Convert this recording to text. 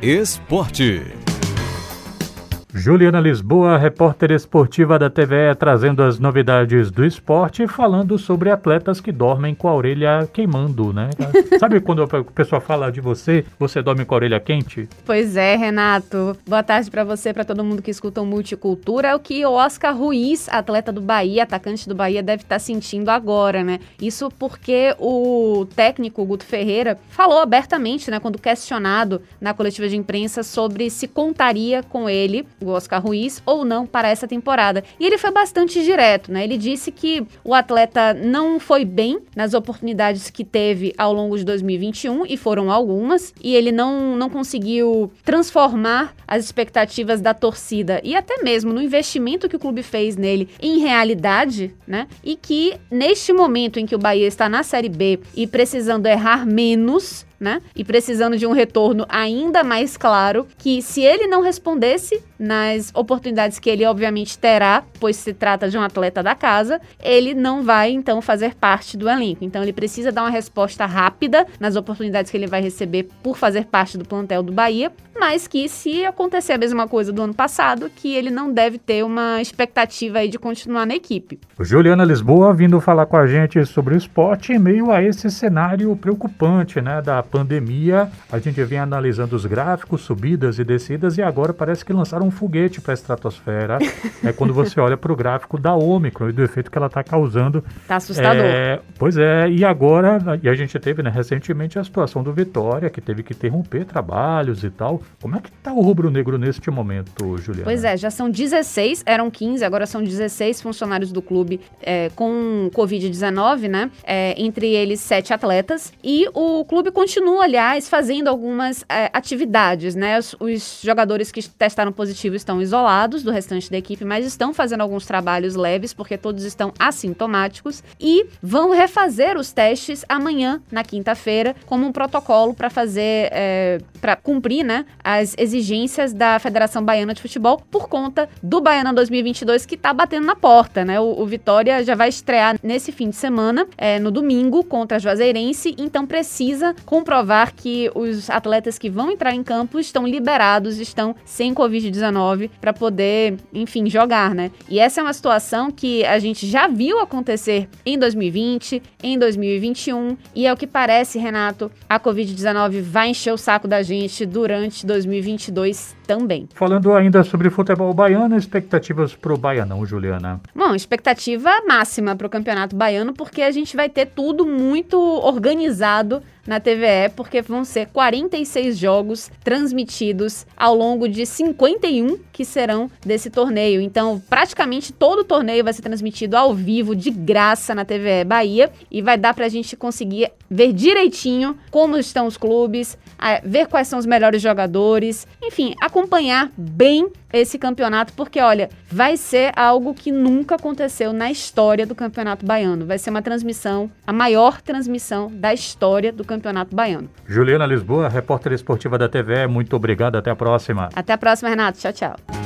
Esporte. Juliana Lisboa, repórter esportiva da TVE, trazendo as novidades do esporte, falando sobre atletas que dormem com a orelha queimando, né? Sabe quando a pessoa fala de você, você dorme com a orelha quente? Pois é, Renato. Boa tarde para você, para todo mundo que escuta o Multicultura. É o que o Oscar Ruiz, atleta do Bahia, atacante do Bahia, deve estar tá sentindo agora, né? Isso porque o técnico Guto Ferreira falou abertamente, né, quando questionado na coletiva de imprensa sobre se contaria com ele o Oscar Ruiz ou não para essa temporada. E ele foi bastante direto, né? Ele disse que o atleta não foi bem nas oportunidades que teve ao longo de 2021 e foram algumas, e ele não, não conseguiu transformar as expectativas da torcida e até mesmo no investimento que o clube fez nele em realidade, né? E que neste momento em que o Bahia está na Série B e precisando errar menos, né? E precisando de um retorno ainda mais claro, que se ele não respondesse nas oportunidades que ele obviamente terá, pois se trata de um atleta da casa, ele não vai então fazer parte do elenco. Então ele precisa dar uma resposta rápida nas oportunidades que ele vai receber por fazer parte do plantel do Bahia, mas que se acontecer a mesma coisa do ano passado, que ele não deve ter uma expectativa aí de continuar na equipe. Juliana Lisboa vindo falar com a gente sobre o esporte em meio a esse cenário preocupante, né, da pandemia. A gente vem analisando os gráficos, subidas e descidas e agora parece que lançaram um foguete para a estratosfera. é quando você olha para o gráfico da Ômicron e do efeito que ela está causando. Tá assustador. É, pois é, e agora, e a gente teve né, recentemente a situação do Vitória, que teve que interromper trabalhos e tal. Como é que está o rubro-negro neste momento, Juliana? Pois é, já são 16, eram 15, agora são 16 funcionários do clube é, com Covid-19, né? É, entre eles, sete atletas. E o clube continua, aliás, fazendo algumas é, atividades, né? Os, os jogadores que testaram positivo estão isolados do restante da equipe, mas estão fazendo alguns trabalhos leves, porque todos estão assintomáticos. E vão refazer os testes amanhã, na quinta-feira, como um protocolo para fazer, é, para cumprir, né? as exigências da Federação Baiana de Futebol por conta do Baiana 2022 que está batendo na porta, né? O, o, Vitória já vai estrear nesse fim de semana, é, no domingo, contra a Juazeirense, então precisa comprovar que os atletas que vão entrar em campo estão liberados, estão sem Covid-19 para poder, enfim, jogar, né? E essa é uma situação que a gente já viu acontecer em 2020, em 2021, e é o que parece, Renato, a Covid-19 vai encher o saco da gente durante 2022 também. Falando ainda sobre futebol baiano, expectativas para o Baianão, Juliana? Bom, expectativa máxima para o Campeonato Baiano, porque a gente vai ter tudo muito organizado na TVE, porque vão ser 46 jogos transmitidos ao longo de 51 que serão desse torneio. Então, praticamente todo o torneio vai ser transmitido ao vivo, de graça, na TVE Bahia, e vai dar para a gente conseguir ver direitinho como estão os clubes, ver quais são os melhores jogadores, enfim, acompanhar bem esse campeonato, porque olha, vai ser algo que nunca aconteceu na história do Campeonato Baiano. Vai ser uma transmissão, a maior transmissão da história do Campeonato Baiano. Juliana Lisboa, repórter esportiva da TV, muito obrigado, até a próxima. Até a próxima, Renato. Tchau, tchau.